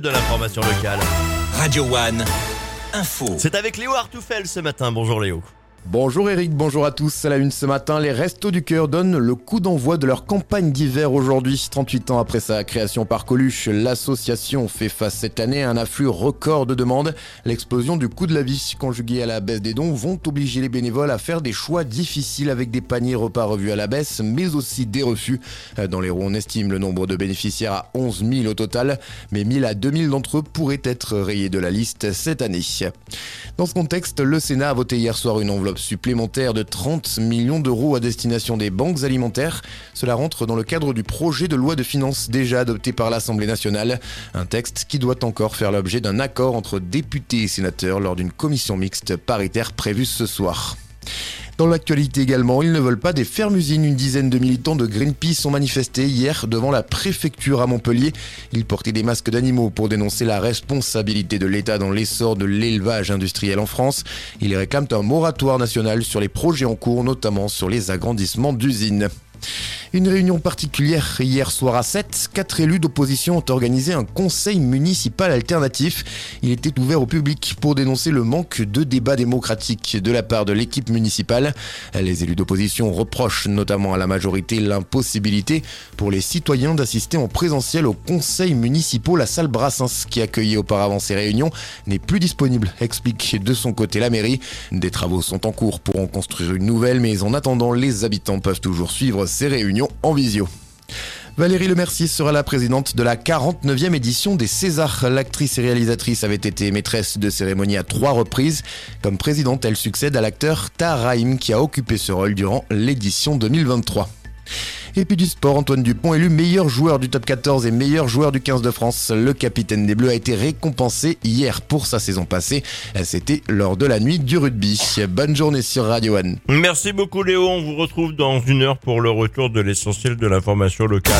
de l'information locale. Radio One, info. C'est avec Léo Artoufel ce matin. Bonjour Léo. Bonjour Eric, bonjour à tous. À la une ce matin, les Restos du Cœur donnent le coup d'envoi de leur campagne d'hiver aujourd'hui. 38 ans après sa création par Coluche, l'association fait face cette année à un afflux record de demandes. L'explosion du coût de la vie conjuguée à la baisse des dons vont obliger les bénévoles à faire des choix difficiles avec des paniers repas revus à la baisse, mais aussi des refus. Dans les roues, on estime le nombre de bénéficiaires à 11 000 au total, mais 1000 à 2000 d'entre eux pourraient être rayés de la liste cette année. Dans ce contexte, le Sénat a voté hier soir une enveloppe supplémentaire de 30 millions d'euros à destination des banques alimentaires. Cela rentre dans le cadre du projet de loi de finances déjà adopté par l'Assemblée nationale. Un texte qui doit encore faire l'objet d'un accord entre députés et sénateurs lors d'une commission mixte paritaire prévue ce soir. Dans l'actualité également, ils ne veulent pas des fermes-usines. Une dizaine de militants de Greenpeace ont manifesté hier devant la préfecture à Montpellier. Ils portaient des masques d'animaux pour dénoncer la responsabilité de l'État dans l'essor de l'élevage industriel en France. Ils réclament un moratoire national sur les projets en cours, notamment sur les agrandissements d'usines. Une réunion particulière hier soir à 7. Quatre élus d'opposition ont organisé un conseil municipal alternatif. Il était ouvert au public pour dénoncer le manque de débat démocratique de la part de l'équipe municipale. Les élus d'opposition reprochent notamment à la majorité l'impossibilité pour les citoyens d'assister en présentiel au conseil municipal. La salle Brassens qui accueillait auparavant ces réunions n'est plus disponible, explique de son côté la mairie. Des travaux sont en cours pour en construire une nouvelle, mais en attendant, les habitants peuvent toujours suivre ces réunions en visio. Valérie Lemercier sera la présidente de la 49e édition des Césars. L'actrice et réalisatrice avait été maîtresse de cérémonie à trois reprises. Comme présidente, elle succède à l'acteur Tahar qui a occupé ce rôle durant l'édition 2023. Et puis du sport, Antoine Dupont élu meilleur joueur du top 14 et meilleur joueur du 15 de France. Le capitaine des Bleus a été récompensé hier pour sa saison passée. C'était lors de la nuit du rugby. Bonne journée sur Radio One. Merci beaucoup Léo. On vous retrouve dans une heure pour le retour de l'essentiel de l'information locale.